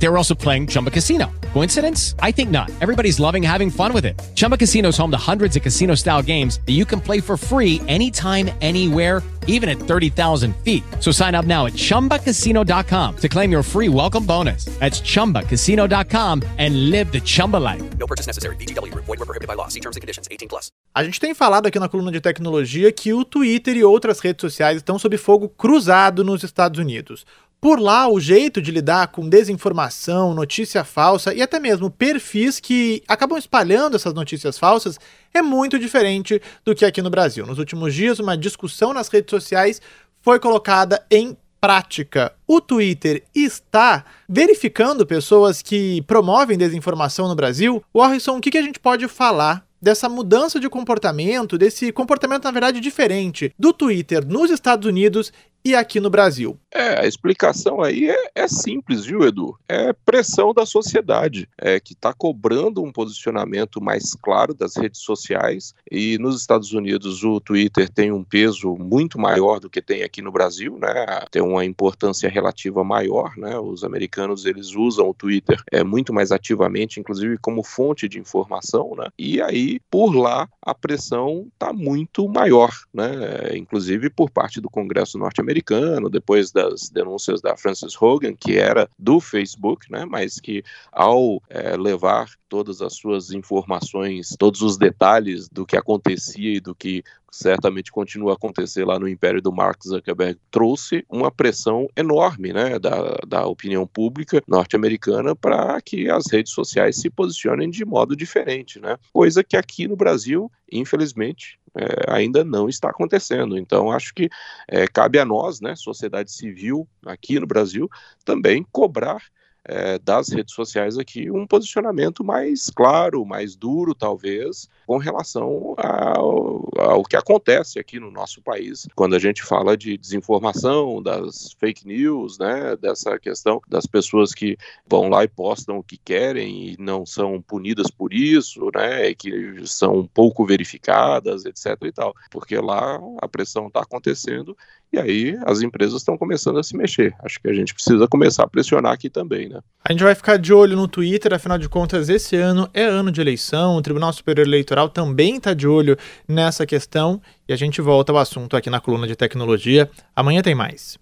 They were also playing Chumba Casino. Coincidence? I think not. Everybody's loving having fun with it. Chumba Casino is home to hundreds of casino style games that you can play for free anytime, anywhere, even at 30,000 feet. So sign up now at chumbacasino.com to claim your free welcome bonus. That's chumbacasino.com and live the Chumba life. No purchase necessary. VGW. Void were prohibited by law. See terms and conditions. 18 plus. A gente tem falado aqui na coluna de tecnologia que o Twitter e outras redes sociais estão sob fogo cruzado nos Estados Unidos. Por lá, o jeito de lidar com desinformação, notícia falsa e até mesmo perfis que acabam espalhando essas notícias falsas é muito diferente do que aqui no Brasil. Nos últimos dias, uma discussão nas redes sociais foi colocada em prática. O Twitter está verificando pessoas que promovem desinformação no Brasil. Warrison, o que a gente pode falar dessa mudança de comportamento, desse comportamento, na verdade, diferente do Twitter nos Estados Unidos e aqui no Brasil? É, a explicação aí é, é simples, viu, Edu? É pressão da sociedade, é, que está cobrando um posicionamento mais claro das redes sociais. E nos Estados Unidos o Twitter tem um peso muito maior do que tem aqui no Brasil, né? Tem uma importância relativa maior, né? Os americanos eles usam o Twitter é muito mais ativamente, inclusive como fonte de informação, né? E aí por lá a pressão está muito maior, né? Inclusive por parte do Congresso norte-americano americano, depois das denúncias da Frances Hogan, que era do Facebook, né, mas que ao é, levar todas as suas informações, todos os detalhes do que acontecia e do que certamente continua a acontecer lá no império do Mark Zuckerberg, trouxe uma pressão enorme né, da, da opinião pública norte-americana para que as redes sociais se posicionem de modo diferente, né? coisa que aqui no Brasil, infelizmente, é, ainda não está acontecendo. Então, acho que é, cabe a nós, né, sociedade civil aqui no Brasil, também cobrar é, das redes sociais aqui um posicionamento mais claro, mais duro, talvez, com relação ao, ao, que acontece aqui no nosso país. Quando a gente fala de desinformação, das fake news, né, dessa questão das pessoas que vão lá e postam o que querem e não são punidas por isso, né, que são pouco verificadas, etc. e tal. Porque lá a pressão está acontecendo e aí as empresas estão começando a se mexer. Acho que a gente precisa começar a pressionar aqui também, né? A gente vai ficar de olho no Twitter, afinal de contas, esse ano é ano de eleição, o Tribunal Superior Eleitoral também está de olho nessa questão e a gente volta ao assunto aqui na coluna de tecnologia. Amanhã tem mais.